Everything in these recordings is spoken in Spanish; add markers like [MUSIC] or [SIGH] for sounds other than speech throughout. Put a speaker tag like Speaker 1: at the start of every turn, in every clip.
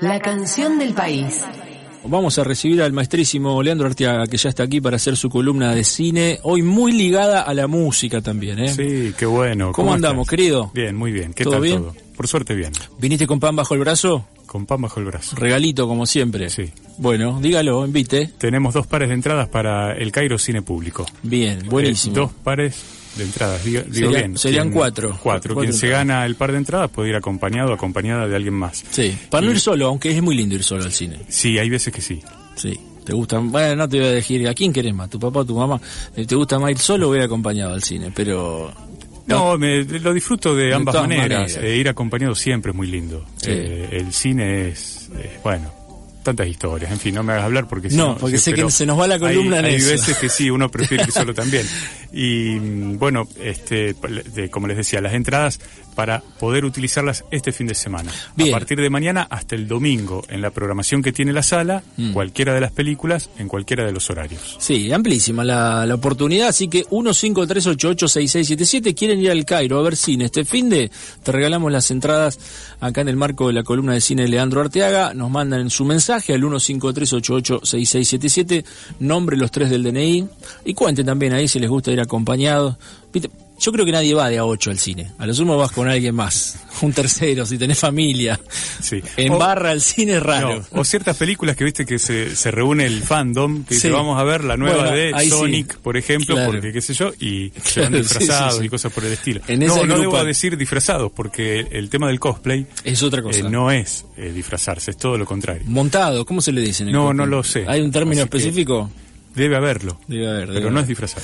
Speaker 1: La canción del país.
Speaker 2: Vamos a recibir al maestrísimo Leandro Arteaga, que ya está aquí para hacer su columna de cine, hoy muy ligada a la música también, ¿eh?
Speaker 3: Sí, qué bueno.
Speaker 2: ¿Cómo, andamos,
Speaker 3: estás?
Speaker 2: querido?
Speaker 3: Bien, muy bien. ¿Qué
Speaker 2: ¿Todo
Speaker 3: tal
Speaker 2: bien?
Speaker 3: todo? Por suerte bien.
Speaker 2: ¿Viniste con pan bajo el brazo?
Speaker 3: Con pan bajo el brazo.
Speaker 2: Regalito, como siempre.
Speaker 3: Sí.
Speaker 2: Bueno, dígalo, invite.
Speaker 3: Tenemos dos pares de entradas para el Cairo Cine Público.
Speaker 2: Bien, buenísimo.
Speaker 3: Eh, dos pares de entradas, digo,
Speaker 2: Sería-
Speaker 3: bien.
Speaker 2: serían
Speaker 3: Quien-
Speaker 2: cuatro.
Speaker 3: Cuatro.
Speaker 2: Cuatro
Speaker 3: Quien se gana el par de entradas puede ir acompañado o acompañada de alguien más.
Speaker 2: Sí, para no ir solo, aunque es muy lindo ir solo al cine.
Speaker 3: Sí, hay veces que sí.
Speaker 2: Sí, te gusta. Bueno, no te voy a decir a quién querés más, tu papá o tu mamá. ¿Te gusta más ir solo o ir acompañado al cine? Pero.
Speaker 3: No, me, lo disfruto de
Speaker 2: De
Speaker 3: ambas maneras.
Speaker 2: maneras.
Speaker 3: Eh, ir acompañado siempre es muy lindo.
Speaker 2: Sí.
Speaker 3: Eh, el cine es, eh, bueno, tantas historias. En fin, no me hagas hablar porque si
Speaker 2: No, porque sé que se nos va la columna
Speaker 3: hay,
Speaker 2: en
Speaker 3: hay
Speaker 2: eso.
Speaker 3: veces que sí, uno prefiere ir solo también. [LAUGHS] Y mm, bueno, este, de- como les decía, las entradas para poder utilizarlas este fin de semana.
Speaker 2: Bien.
Speaker 3: A partir de mañana hasta el domingo, en la programación que tiene la sala,
Speaker 2: Mm.
Speaker 3: cualquiera de las películas, en cualquiera de los horarios.
Speaker 2: Sí, amplísima la, la oportunidad, así que 153886677 quieren ir al Cairo a ver cine este fin de te regalamos las entradas acá en el marco de la columna de cine de Leandro Arteaga, nos mandan en su mensaje al 153886677, nombre los tres del DNI y cuenten también ahí si les gusta ir acompañados. Viste, Yo creo que nadie va de a 8 al cine. A lo sumo vas con alguien más, [LAUGHS] un tercero, si tenés familia.
Speaker 3: Sí.
Speaker 2: En
Speaker 3: O-
Speaker 2: barra al cine es raro.
Speaker 3: No, o ciertas películas que viste que se, se reúne el fandom, que
Speaker 2: Sí.
Speaker 3: dice, vamos a ver la nueva
Speaker 2: Bueno,
Speaker 3: de
Speaker 2: sí.
Speaker 3: Sonic, por ejemplo,
Speaker 2: Claro.
Speaker 3: porque qué sé yo, y [LAUGHS] se van disfrazados
Speaker 2: sí,
Speaker 3: y cosas por el estilo.
Speaker 2: En
Speaker 3: no, no debo decir disfrazados, porque el tema del cosplay
Speaker 2: Es otra cosa.
Speaker 3: eh, no es eh, disfrazarse, es todo lo contrario.
Speaker 2: Montado, ¿cómo se le dice? en el
Speaker 3: No,
Speaker 2: cosplay?
Speaker 3: no lo sé.
Speaker 2: ¿Hay un término
Speaker 3: Así que-
Speaker 2: específico?
Speaker 3: Debe haberlo,
Speaker 2: Debe haber, debe
Speaker 3: pero no es disfrazar.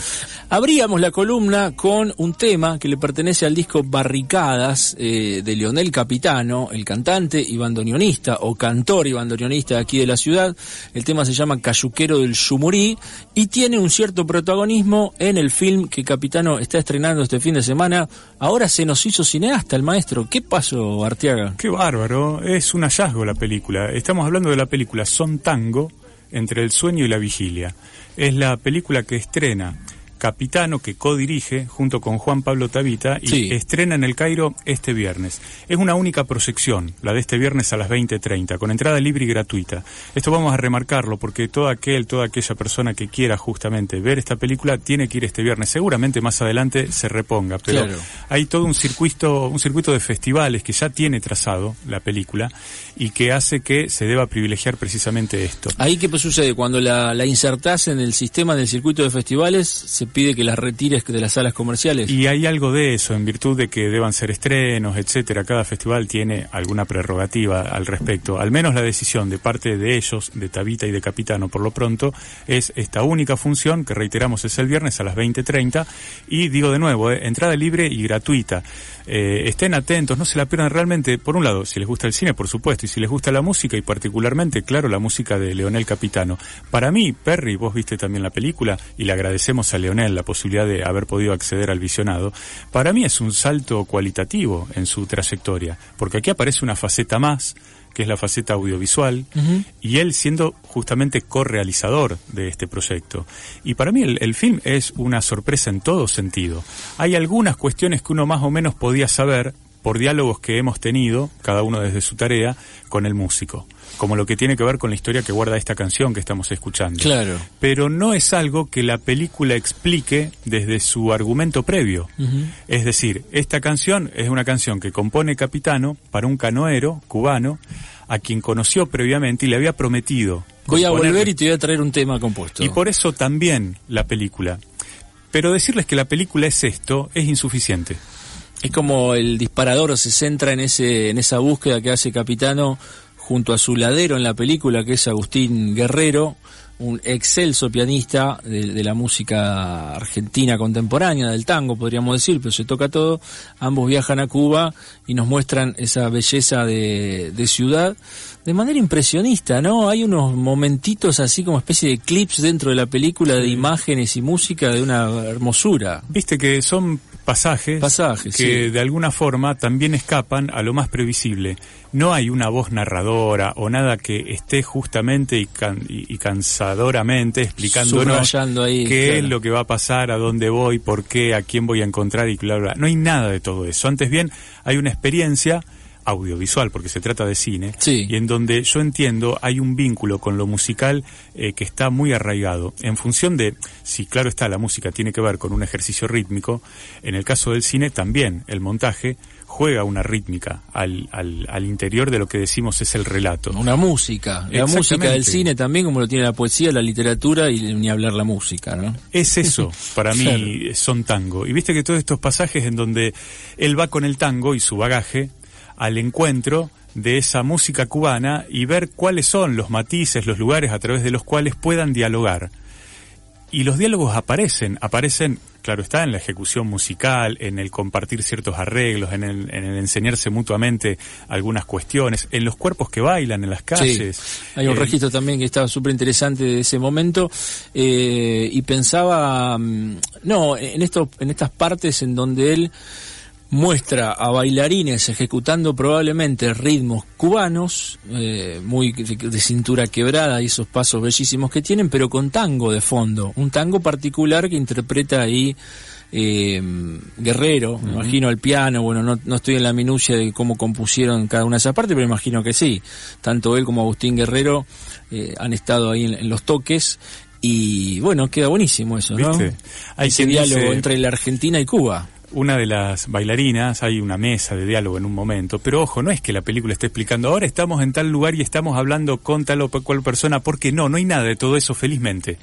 Speaker 2: Abríamos la columna con un tema que le pertenece al disco Barricadas eh, de Leonel Capitano, el cantante y bandoneonista o cantor y bandoneonista de aquí de la ciudad. El tema se llama Cayuquero del Yumurí y tiene un cierto protagonismo en el film que Capitano está estrenando este fin de semana. Ahora se nos hizo cineasta el maestro. ¿Qué pasó, Arteaga?
Speaker 3: Qué bárbaro, es un hallazgo la película. Estamos hablando de la película Son Tango, entre el sueño y la vigilia. Es la película que estrena Capitano, que codirige junto con Juan Pablo Tavita y
Speaker 2: Sí.
Speaker 3: estrena en el Cairo este viernes. Es una única proyección, la de este viernes a las 20.30, con entrada libre y gratuita. Esto vamos a remarcarlo porque todo aquel, toda aquella persona que quiera justamente ver esta película tiene que ir este viernes. Seguramente más adelante se reponga, pero
Speaker 2: Claro.
Speaker 3: hay todo un circuito, un circuito de festivales que ya tiene trazado la película y que hace que se deba privilegiar precisamente esto.
Speaker 2: Ahí qué sucede cuando la, la insertás en el sistema del circuito de festivales, se pide que las retires de las salas comerciales.
Speaker 3: Y hay algo de eso, en virtud de que deban ser estrenos, etcétera. Cada festival tiene alguna prerrogativa al respecto. Al menos la decisión de parte de ellos, de Tabita y de Capitano, por lo pronto, es esta única función, que reiteramos es el viernes a las 20.30. Y digo de nuevo, eh, entrada libre y gratuita. Eh, estén atentos, no se la pierdan realmente. Por un lado, si les gusta el cine, por supuesto, y si les gusta la música, y particularmente, claro, la música de Leonel Capitano. Para mí, Perry, vos viste también la película, y le agradecemos a Leonel la posibilidad de haber podido acceder al visionado. Para mí es un salto cualitativo en su trayectoria, porque aquí aparece una faceta más, que es la faceta audiovisual, y él siendo justamente correalizador de este proyecto. Y para mí el, el film es una sorpresa en todo sentido. Hay algunas cuestiones que uno más o menos podía saber por diálogos que hemos tenido, cada uno desde su tarea, con el músico, como lo que tiene que ver con la historia que guarda esta canción que estamos escuchando.
Speaker 2: Claro.
Speaker 3: Pero no es algo que la película explique desde su argumento previo. Es decir, esta canción es una canción que compone Capitano para un canoero cubano a quien conoció previamente y le había prometido.
Speaker 2: Voy a volver y te voy a traer un tema compuesto.
Speaker 3: Y por eso también la película. Pero decirles que la película es esto es insuficiente.
Speaker 2: Es como el disparador se centra en ese en esa búsqueda que hace Capitano junto a su ladero en la película, que es Agustín Guerrero, un excelso pianista de, la música argentina contemporánea, del tango, podríamos decir, pero se toca todo. Ambos viajan a Cuba y nos muestran esa belleza de, de ciudad de manera impresionista, ¿no? Hay unos momentitos así como especie de clips dentro de la película de imágenes y música de una hermosura.
Speaker 3: Viste que son pasajes, que de alguna forma también escapan a lo más previsible. No hay una voz narradora o nada que esté justamente y, cansadoramente explicándonos qué es lo que va a pasar, a dónde voy, por qué, a quién voy a encontrar y bla, bla. No hay nada de todo eso. Antes bien, hay una experiencia audiovisual, porque se trata de cine, y en donde yo entiendo hay un vínculo con lo musical eh, que está muy arraigado. En función de, si claro está, la música tiene que ver con un ejercicio rítmico, en el caso del cine también el montaje juega una rítmica al, al, al, interior de lo que decimos es el relato.
Speaker 2: Una música, la música del cine también como lo tiene la poesía, la literatura y ni hablar la música, ¿no?
Speaker 3: Es eso, para mí [LAUGHS] son tango. Y viste que todos estos pasajes en donde él va con el tango y su bagaje, al encuentro de esa música cubana y ver cuáles son los matices, los lugares a través de los cuales puedan dialogar. Y los diálogos aparecen, aparecen, claro está, en la ejecución musical, en el compartir ciertos arreglos, en el, en el enseñarse mutuamente algunas cuestiones, en los cuerpos que bailan en las calles.
Speaker 2: hay un eh, registro también que estaba súper interesante de ese momento eh, y pensaba, mm, no, en, esto, en estas partes en donde él muestra a bailarines ejecutando probablemente ritmos cubanos, eh, muy de, cintura quebrada y esos pasos bellísimos que tienen, pero con tango de fondo, un tango particular que interpreta ahí eh, Guerrero, me imagino al piano, bueno, no, no, estoy en la minucia de cómo compusieron cada una de esas partes, pero imagino que sí, tanto él como Agustín Guerrero eh, han estado ahí en, los toques y bueno, queda buenísimo eso, ¿no? Hay Ese diálogo entre la Argentina y Cuba
Speaker 3: una de las bailarinas, hay una mesa de diálogo en un momento, pero ojo, no es que la película esté explicando, ahora estamos en tal lugar y estamos hablando con tal o cual persona, porque no, no hay nada de todo eso, felizmente.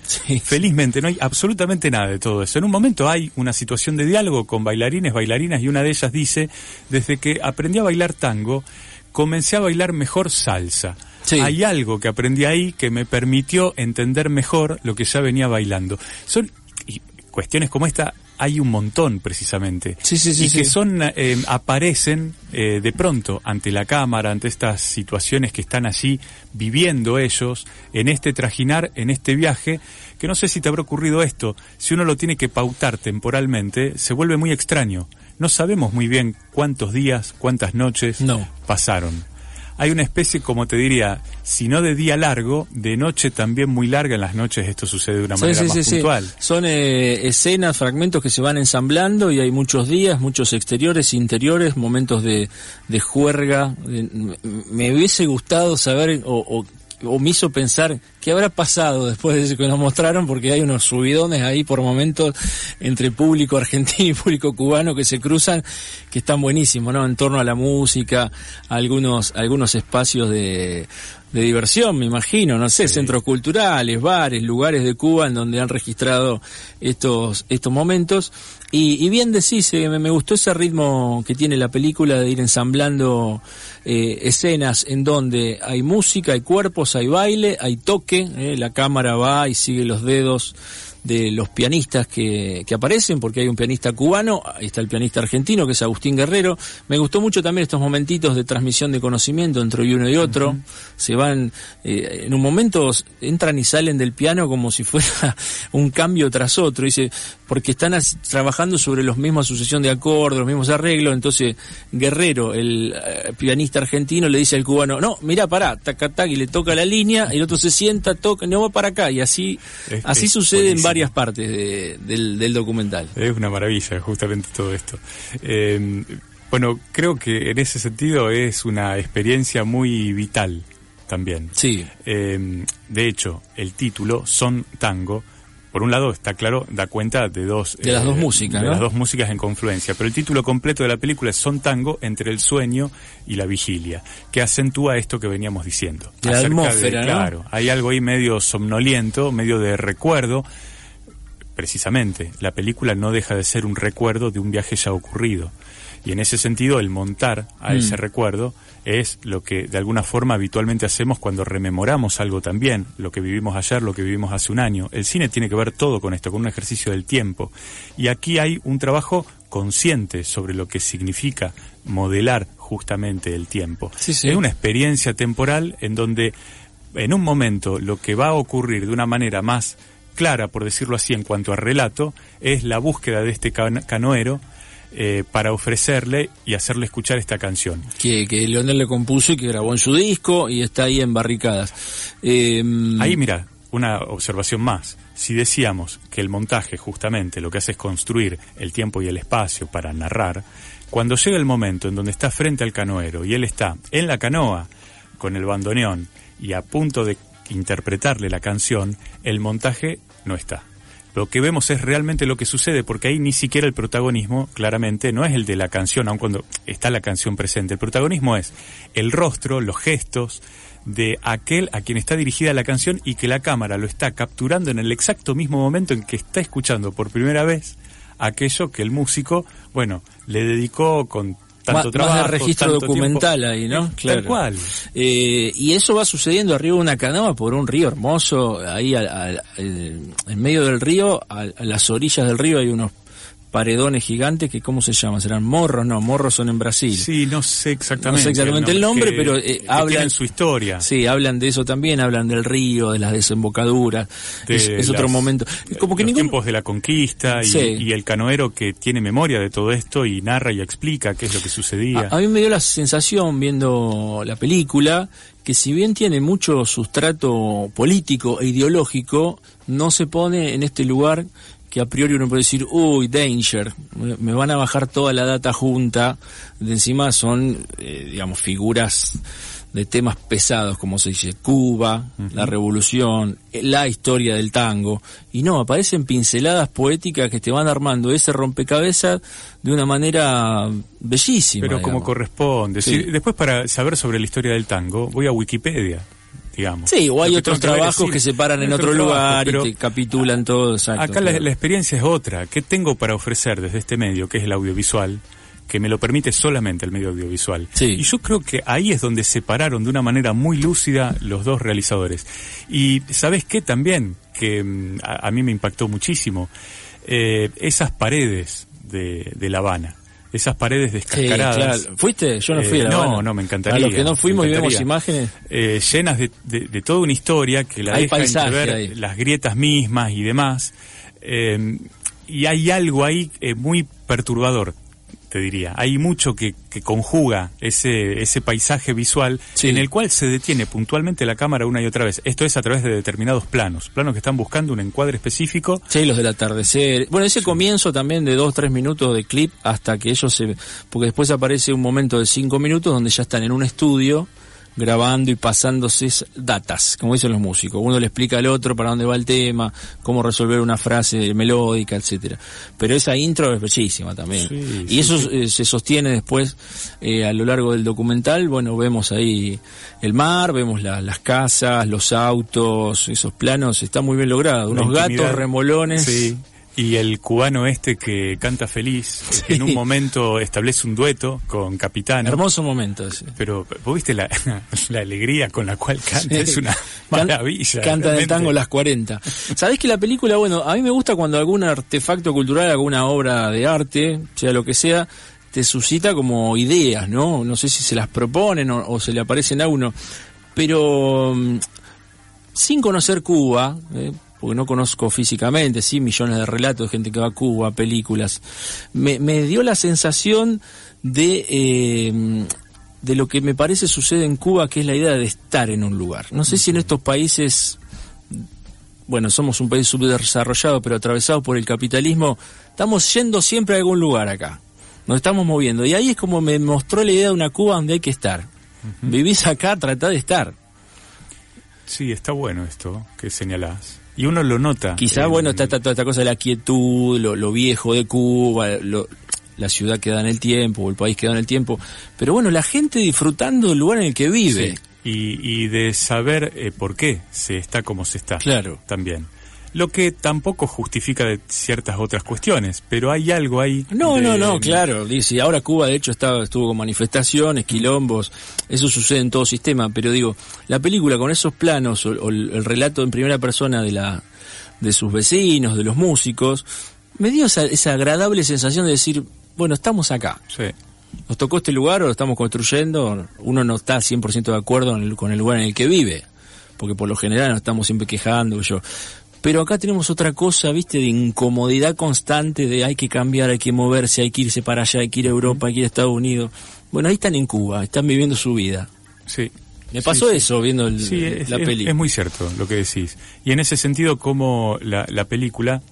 Speaker 3: Felizmente, no hay absolutamente nada de todo eso. En un momento hay una situación de diálogo con bailarines, bailarinas, y una de ellas dice, desde que aprendí a bailar tango, comencé a bailar mejor salsa. Hay algo que aprendí ahí que me permitió entender mejor lo que ya venía bailando. Son y cuestiones como esta hay un montón precisamente.
Speaker 2: Sí, sí, sí,
Speaker 3: y que son eh, aparecen eh, de pronto ante la cámara ante estas situaciones que están allí viviendo ellos en este trajinar en este viaje que no sé si te habrá ocurrido esto. Si uno lo tiene que pautar temporalmente se vuelve muy extraño. No sabemos muy bien cuántos días cuántas noches
Speaker 2: no.
Speaker 3: pasaron hay una especie, como te diría, si no de día largo, de noche también muy larga. En las noches esto sucede de una manera más puntual.
Speaker 2: Son eh, escenas, fragmentos que se van ensamblando y hay muchos días, muchos exteriores, interiores, momentos de, de juerga. me hubiese gustado saber o o me hizo pensar qué habrá pasado después de que nos mostraron, porque hay unos subidones ahí por momentos entre público argentino y público cubano que se cruzan, que están buenísimos, ¿no? En torno a la música, algunos, algunos espacios de, de diversión, me imagino, no sé, centros culturales, bares, lugares de Cuba en donde han registrado estos, estos momentos. Y, bien decís, eh, me, gustó ese ritmo que tiene la película de ir ensamblando eh, escenas en donde hay música, hay cuerpos, hay baile, hay toque, eh, la cámara va y sigue los dedos de los pianistas que, que, aparecen, porque hay un pianista cubano, está el pianista argentino, que es Agustín Guerrero. Me gustó mucho también estos momentitos de transmisión de conocimiento entre uno y otro. Se van, eh, en un momento entran y salen del piano como si fuera [LAUGHS] un cambio tras otro. Dice, porque están trabajando sobre los mismos sucesión de acordes, los mismos arreglos. Entonces, Guerrero, el eh, pianista argentino, le dice al cubano, no, mira, pará, taca, taca, y le toca la línea, y el otro se sienta, toca, no va para acá. Y así, así sucede en varias partes del, documental.
Speaker 3: Es una maravilla, justamente todo esto. Eh, bueno, creo que en ese sentido es una experiencia muy vital también.
Speaker 2: Sí.
Speaker 3: Eh, de hecho, el título, Son Tango, por un lado está claro, da cuenta de dos...
Speaker 2: De las dos eh, músicas,
Speaker 3: De las dos músicas en confluencia, pero el título completo de la película es Son Tango entre el sueño y la vigilia, que acentúa esto que veníamos diciendo.
Speaker 2: La atmósfera,
Speaker 3: Claro, hay algo ahí medio somnoliento, medio de recuerdo, precisamente, la película no deja de ser un recuerdo de un viaje ya ocurrido. Y en ese sentido, el montar a
Speaker 2: Mm.
Speaker 3: ese recuerdo es lo que de alguna forma habitualmente hacemos cuando rememoramos algo también, lo que vivimos ayer, lo que vivimos hace un año. El cine tiene que ver todo con esto, con un ejercicio del tiempo. Y aquí hay un trabajo consciente sobre lo que significa modelar justamente el tiempo.
Speaker 2: Sí, sí.
Speaker 3: Es una experiencia temporal en donde en un momento lo que va a ocurrir de una manera más clara, por decirlo así, en cuanto a relato, es la búsqueda de este can- canoero eh, para ofrecerle y hacerle escuchar esta canción.
Speaker 2: Que, que Leonel le compuso y que grabó en su disco y está ahí en barricadas. Eh,
Speaker 3: Ahí, mira, una observación más. Si decíamos que el montaje justamente lo que hace es construir el tiempo y el espacio para narrar, cuando llega el momento en donde está frente al canoero y él está en la canoa con el bandoneón y a punto de interpretarle la canción, el montaje no está. Lo que vemos es realmente lo que sucede, porque ahí ni siquiera el protagonismo, claramente, no es el de la canción, aun cuando está la canción presente. El protagonismo es el rostro, los gestos de aquel a quien está dirigida la canción y que la cámara lo está capturando en el exacto mismo momento en que está escuchando por primera vez aquello que el músico, bueno, le dedicó con tanto
Speaker 2: más, de registro
Speaker 3: tanto
Speaker 2: documental
Speaker 3: tiempo.
Speaker 2: ahí, ¿no?
Speaker 3: Eh, Tal cual.
Speaker 2: Eh, y eso va sucediendo arriba de una canoa por un río hermoso, ahí al- al- al- en medio del río, a las orillas del río hay unos paredones gigantes que, ¿cómo se llaman? ¿Serán morros? No, morros son en Brasil.
Speaker 3: Sí, no sé exactamente.
Speaker 2: No sé exactamente el nombre,
Speaker 3: que-
Speaker 2: pero, eh,
Speaker 3: que
Speaker 2: hablan-
Speaker 3: tienen su historia.
Speaker 2: Sí, hablan de eso también, hablan del río, de las desembocaduras.
Speaker 3: de
Speaker 2: es, es otro
Speaker 3: las-
Speaker 2: momento. Como que
Speaker 3: los
Speaker 2: ningún,
Speaker 3: tiempos de la conquista y,
Speaker 2: Sí.
Speaker 3: y el canoero que tiene memoria de todo esto y narra y explica qué es lo que sucedía.
Speaker 2: A, a mí me dio la sensación viendo la película que si bien tiene mucho sustrato político e ideológico, no se pone en este lugar que a priori uno puede decir, uy, danger, me van a bajar toda la data junta, de encima son, eh, digamos, figuras de temas pesados, como se dice, Cuba, la revolución, la historia del tango, y no, aparecen pinceladas poéticas que te van armando ese rompecabezas de una manera bellísima.
Speaker 3: pero como corresponde.
Speaker 2: Sí.
Speaker 3: Si- después para saber sobre la historia del tango, voy a Wikipedia, digamos.
Speaker 2: Sí, o hay
Speaker 3: Lo
Speaker 2: otros
Speaker 3: que
Speaker 2: trabajos que se paran en otro lugar y te capitulan todo. exacto,
Speaker 3: Acá la,
Speaker 2: claro.
Speaker 3: la experiencia es otra. ¿Qué tengo para ofrecer desde este medio, que es el audiovisual? que me lo permite solamente el medio audiovisual.
Speaker 2: Sí.
Speaker 3: Y yo creo que ahí es donde se pararon de una manera muy lúcida los dos realizadores. Y ¿sabes qué también? Que mm, a, a mí me impactó muchísimo. Eh, esas paredes de, de La Habana. Esas paredes
Speaker 2: Sí,
Speaker 3: descascaradas.
Speaker 2: claro. ¿Fuiste? Yo no fui a
Speaker 3: Eh,
Speaker 2: La
Speaker 3: no, no, me encantaría.
Speaker 2: A los que no fuimos y vemos imágenes.
Speaker 3: Eh, llenas de, de- de toda una historia que la
Speaker 2: Hay
Speaker 3: deja
Speaker 2: ahí.
Speaker 3: las grietas mismas y demás. Eh, y hay algo ahí eh, muy perturbador, te diría. Hay mucho que, que conjuga ese, ese paisaje visual
Speaker 2: Sí.
Speaker 3: en el cual se detiene puntualmente la cámara una y otra vez. Esto es a través de determinados planos, planos que están buscando un encuadre específico.
Speaker 2: Sí, los del atardecer. Bueno, ese comienzo también de dos, tres minutos de clip hasta que ellos se... Porque después aparece un momento de cinco minutos donde ya están en un estudio grabando y pasándose datas, como dicen los músicos. Uno le explica al otro para dónde va el tema, cómo resolver una frase melódica, etcétera. Pero esa intro es bellísima también.
Speaker 3: Sí,
Speaker 2: y
Speaker 3: sí,
Speaker 2: eso
Speaker 3: sí.
Speaker 2: eh, se sostiene después eh, a lo largo del documental. Bueno, vemos ahí el mar, vemos la- las casas, los autos, esos planos, está muy bien logrado. Unos gatos remolones.
Speaker 3: Sí. Y el cubano este que canta feliz,
Speaker 2: Sí.
Speaker 3: en un momento establece un dueto con Capitano.
Speaker 2: Hermoso momento ese.
Speaker 3: Pero vos viste la, [LAUGHS] la alegría con la cual canta,
Speaker 2: Sí.
Speaker 3: es una maravilla.
Speaker 2: Canta
Speaker 3: realmente.
Speaker 2: tango las 40. ¿Sabés que la película, bueno, a mí me gusta cuando algún artefacto cultural, alguna obra de arte, sea lo que sea, te suscita como ideas, ¿no? No sé si se las proponen o, o se le aparecen a uno. Pero mm, sin conocer Cuba, ¿eh? Porque no conozco físicamente, sí, millones de relatos de gente que va a Cuba, películas, me, me dio la sensación de, eh, de lo que me parece sucede en Cuba, que es la idea de estar en un lugar. No sé si en estos países, bueno, somos un país subdesarrollado, pero atravesado por el capitalismo, estamos yendo siempre a algún lugar acá. Nos estamos moviendo. Y ahí es como me mostró la idea de una Cuba donde hay que estar. Vivís acá, tratá de estar.
Speaker 3: Sí, está bueno esto que señalás. Y uno lo nota.
Speaker 2: Quizá,
Speaker 3: en-
Speaker 2: bueno, está, está toda esta cosa de la quietud, lo, lo viejo de Cuba, lo- la ciudad que da en el tiempo, el país que da en el tiempo. Pero bueno, la gente disfrutando del lugar en el que vive.
Speaker 3: Sí. Y, y de saber eh, por qué se está como se está.
Speaker 2: Claro.
Speaker 3: También. Lo que tampoco justifica de ciertas otras cuestiones, pero hay algo ahí.
Speaker 2: No,
Speaker 3: de-
Speaker 2: no, no, claro. Dice, ahora Cuba de hecho estaba, estuvo con manifestaciones, quilombos, eso sucede en todo sistema, pero digo, la película con esos planos o, o el, el relato en primera persona de la de sus vecinos, de los músicos, me dio esa, esa agradable sensación de decir, bueno, estamos acá.
Speaker 3: Sí.
Speaker 2: Nos tocó este lugar o lo estamos construyendo, uno no está 100% de acuerdo el- con el lugar en el que vive, porque por lo general nos estamos siempre quejando, yo. Pero acá tenemos otra cosa, viste, de incomodidad constante, de hay que cambiar, hay que moverse, hay que irse para allá, hay que ir a Europa, hay que ir a Estados Unidos. Bueno, ahí están en Cuba, están viviendo su vida.
Speaker 3: Sí.
Speaker 2: Me pasó
Speaker 3: Sí,
Speaker 2: eso viendo el-
Speaker 3: Sí, es,
Speaker 2: la
Speaker 3: es-
Speaker 2: peli.
Speaker 3: es muy cierto lo que decís. Y en ese sentido, como la, la película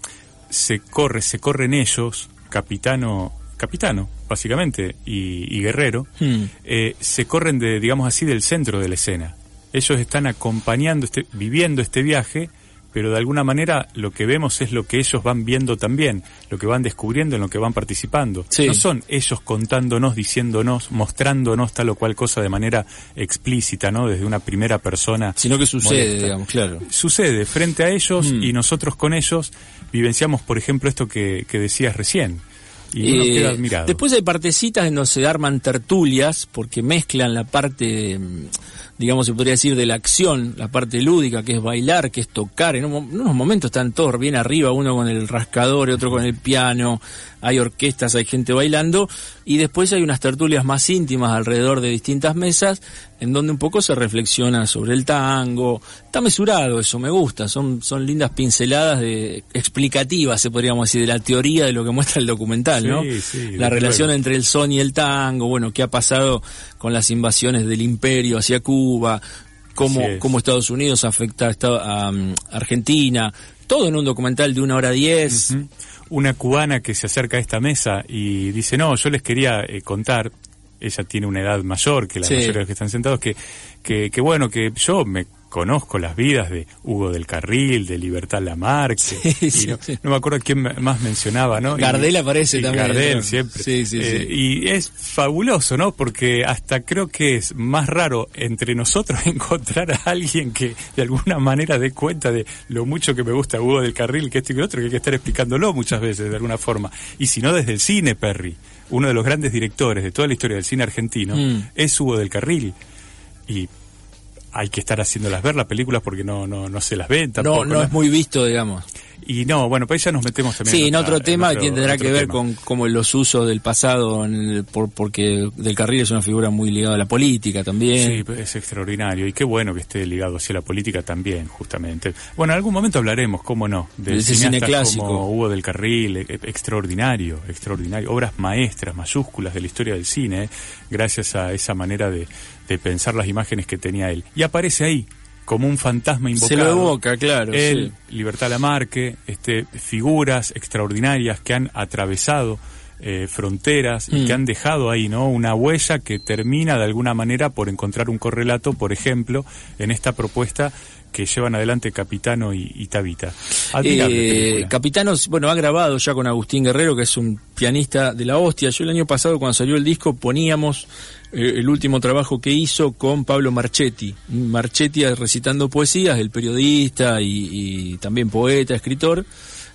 Speaker 3: se corre, se corren ellos, capitano, capitano, básicamente, y, y guerrero,
Speaker 2: Hmm.
Speaker 3: eh, se corren de, digamos así, del centro de la escena. Ellos están acompañando, este, viviendo este viaje, pero de alguna manera lo que vemos es lo que ellos van viendo también, lo que van descubriendo, en lo que van participando.
Speaker 2: Sí.
Speaker 3: No son ellos contándonos, diciéndonos, mostrándonos tal o cual cosa de manera explícita, ¿no? Desde una primera persona.
Speaker 2: Sino que sucede,
Speaker 3: molesta.
Speaker 2: digamos, claro.
Speaker 3: Sucede frente a ellos
Speaker 2: Mm.
Speaker 3: y nosotros con ellos vivenciamos, por ejemplo, esto que, que decías recién. Y uno
Speaker 2: Eh,
Speaker 3: queda admirado.
Speaker 2: Después hay partecitas en donde se arman tertulias porque mezclan la parte, mm, digamos, se podría decir, de la acción, la parte lúdica, que es bailar, que es tocar. En, un en unos momentos están todos bien arriba, uno con el rascador y otro con el piano. Hay orquestas, hay gente bailando. Y después hay unas tertulias más íntimas alrededor de distintas mesas en donde un poco se reflexiona sobre el tango. Está mesurado eso, me gusta. Son, son lindas pinceladas de explicativas, se podríamos decir, de la teoría de lo que muestra el documental,
Speaker 3: Sí,
Speaker 2: ¿no?
Speaker 3: sí,
Speaker 2: la relación entre el son y el tango, bueno, qué ha pasado con las invasiones del imperio hacia Cuba, cómo,
Speaker 3: Así es.
Speaker 2: cómo Estados Unidos afecta a, um, Argentina, todo en un documental de una hora diez.
Speaker 3: Una cubana que se acerca a esta mesa y dice, no, yo les quería eh, contar, ella tiene una edad mayor que la
Speaker 2: Sí.
Speaker 3: mayoría de los que están sentados, que, que, que bueno, que yo me conozco las vidas de Hugo del Carril, de Libertad Lamarque,
Speaker 2: Sí, sí,
Speaker 3: no,
Speaker 2: sí.
Speaker 3: no me acuerdo quién más mencionaba, ¿no? Y-
Speaker 2: Gardel aparece
Speaker 3: y
Speaker 2: también,
Speaker 3: Gardel
Speaker 2: creo.
Speaker 3: siempre.
Speaker 2: Sí, sí,
Speaker 3: Eh,
Speaker 2: sí.
Speaker 3: Y es fabuloso, ¿no? Porque hasta creo que es más raro entre nosotros [LAUGHS] encontrar a alguien que de alguna manera dé cuenta de lo mucho que me gusta Hugo del Carril, que esto y que otro, que hay que estar explicándolo muchas veces de alguna forma. Y si no desde el cine, Perry, uno de los grandes directores de toda la historia del cine argentino,
Speaker 2: Mm.
Speaker 3: es Hugo del Carril. Y hay que estar haciéndolas ver las películas porque no, no, no se las ven tampoco.
Speaker 2: No, no es muy visto, digamos.
Speaker 3: Y no, bueno, pues ya nos metemos también
Speaker 2: Sí, en
Speaker 3: otra-
Speaker 2: otro tema
Speaker 3: otro-
Speaker 2: que tendrá que ver
Speaker 3: tema.
Speaker 2: con como los usos del pasado, en el- por, porque Del Carril es una figura muy ligada a la política también.
Speaker 3: Sí, es extraordinario y qué bueno que esté ligado hacia la política también, justamente. Bueno, en algún momento hablaremos, cómo no, de
Speaker 2: ese cine clásico.
Speaker 3: como Hugo del Carril, e- e- extraordinario, extraordinario, obras maestras, mayúsculas de la historia del cine, eh, gracias a esa manera de, de pensar las imágenes que tenía él. Y aparece ahí, como un fantasma invocado.
Speaker 2: Se lo evoca, claro.
Speaker 3: Él,
Speaker 2: sí.
Speaker 3: Libertad Lamarque, este, figuras extraordinarias que han atravesado eh, fronteras y
Speaker 2: Mm.
Speaker 3: que han dejado ahí, ¿no? Una huella que termina de alguna manera por encontrar un correlato, por ejemplo, en esta propuesta que llevan adelante Capitano y, y Tabita.
Speaker 2: Eh. Capitanos, bueno, ha grabado ya con Agustín Guerrero, que es un pianista de la hostia. Yo el año pasado, cuando salió el disco, poníamos eh, el último trabajo que hizo con Pablo Marchetti. Marchetti recitando poesías, el periodista y, y también poeta, escritor.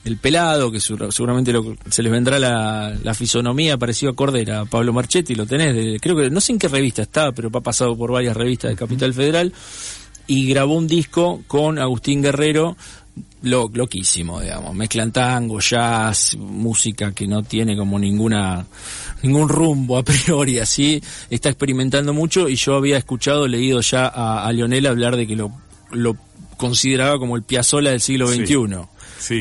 Speaker 2: El pelado, que segura- seguramente lo- se les vendrá la, la fisonomía parecido a Cordera, Pablo Marchetti, lo tenés, de- creo que no sé en qué revista está, pero ha pasado por varias revistas de Capital Federal y grabó un disco con Agustín Guerrero lo, loquísimo, digamos. Mezclan tango, jazz, música que no tiene como ninguna ningún rumbo a priori, así. Está experimentando mucho y yo había escuchado, leído ya a, a Lionel hablar de que lo, lo consideraba como el Piazzolla del siglo. XXI
Speaker 3: Sí,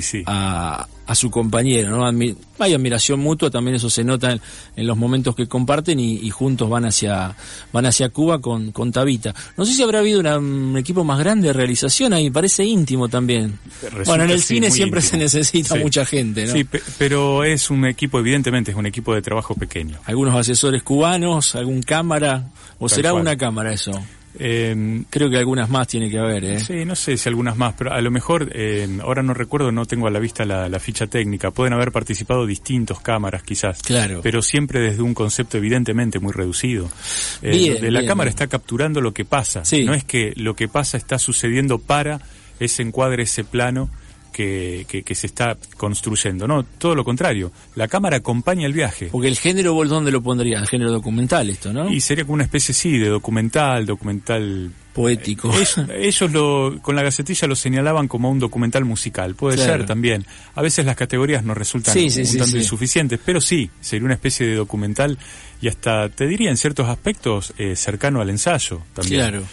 Speaker 3: sí.
Speaker 2: a, a su compañero, ¿no? Admi- hay admiración mutua, también eso se nota en, en los momentos que comparten y, y juntos van hacia van hacia Cuba con, con Tabita. No sé si habrá habido una- un equipo más grande de realización ahí, parece íntimo también.
Speaker 3: Resulta,
Speaker 2: bueno, en el
Speaker 3: sí,
Speaker 2: cine siempre
Speaker 3: íntimo.
Speaker 2: se necesita
Speaker 3: Sí.
Speaker 2: mucha gente, ¿no?
Speaker 3: Sí, pe- pero es un equipo, evidentemente, es un equipo de trabajo pequeño.
Speaker 2: Algunos asesores cubanos, algún cámara, o
Speaker 3: Tal
Speaker 2: será
Speaker 3: cual.
Speaker 2: una cámara eso.
Speaker 3: Eh,
Speaker 2: Creo que algunas más tiene que haber, ¿eh?
Speaker 3: Sí, no sé si algunas más, pero a lo mejor, eh, ahora no recuerdo, no tengo a la vista la, la ficha técnica, pueden haber participado distintos cámaras quizás,
Speaker 2: Claro.
Speaker 3: pero siempre desde un concepto evidentemente muy reducido. Eh,
Speaker 2: Bien,
Speaker 3: donde la
Speaker 2: bien,
Speaker 3: cámara
Speaker 2: bien.
Speaker 3: está capturando lo que pasa,
Speaker 2: Sí.
Speaker 3: no es que lo que pasa está sucediendo para ese encuadre, ese plano que, que, se está construyendo, no, todo lo contrario, la cámara acompaña el viaje.
Speaker 2: Porque el género, ¿vos dónde lo pondría? El género documental esto, ¿no?
Speaker 3: Y sería como una especie, sí, de documental, documental
Speaker 2: poético.
Speaker 3: ellos, lo, con la gacetilla lo señalaban como un documental musical, puede ser también. A veces las categorías no resultan un tanto insuficientes, pero sí, sería una especie de documental y hasta, te diría en ciertos aspectos, eh, cercano al ensayo también.
Speaker 2: Claro.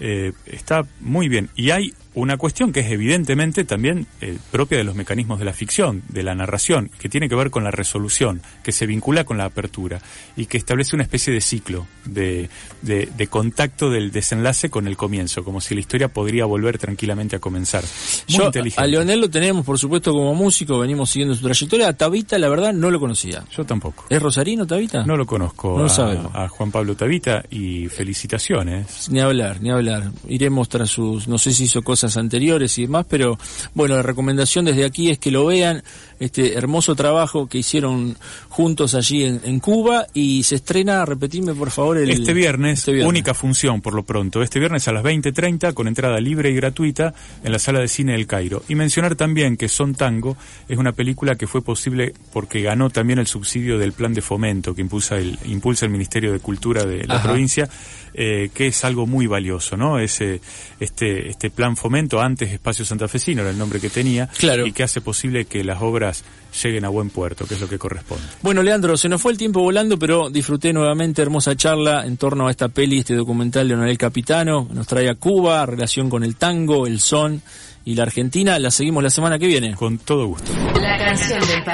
Speaker 3: Eh, está muy bien. Y hay una cuestión que es evidentemente también eh, propia de los mecanismos de la ficción, de la narración, que tiene que ver con la resolución, que se vincula con la apertura y que establece una especie de ciclo de, de, contacto del desenlace con el comienzo, como si la historia podría volver tranquilamente a comenzar.
Speaker 2: Muy inteligente. A Leonel lo tenemos, por supuesto, como músico, venimos siguiendo su trayectoria. A Tabita, la verdad, no lo conocía.
Speaker 3: Yo tampoco.
Speaker 2: ¿Es Rosarino, Tabita?
Speaker 3: No lo conozco.
Speaker 2: No
Speaker 3: a, a Juan Pablo Tabita y felicitaciones.
Speaker 2: Ni hablar, ni hablar. Iremos tras sus, no sé si hizo cosas anteriores y demás, pero bueno, la recomendación desde aquí es que lo vean, este hermoso trabajo que hicieron juntos allí en, Cuba y se estrena, repetime por favor, el,
Speaker 3: este, viernes, este viernes, única función por lo pronto, este viernes a las 20.30 con entrada libre y gratuita en la sala de cine del Cairo. Y mencionar también que Son Tango es una película que fue posible porque ganó también el subsidio del plan de fomento que impulsa el, impulsa el Ministerio de Cultura de la provincia, eh, que es algo muy valioso, ¿no? Ese, este, este plan fomento antes Espacio Santafesino era el nombre que tenía, y que hace posible que las obras lleguen a buen puerto, que es lo que corresponde.
Speaker 2: Bueno, Leandro, se nos fue el tiempo volando, pero disfruté nuevamente hermosa charla en torno a esta peli, este documental de Leonel Capitano, nos trae a Cuba, relación con el tango, el son y la Argentina. La seguimos la semana que viene.
Speaker 3: Con todo gusto.
Speaker 1: La canción del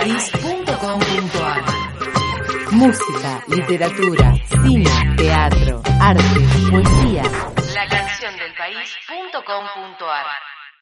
Speaker 1: Música, literatura, cine, teatro, arte, poesía. País.com.ar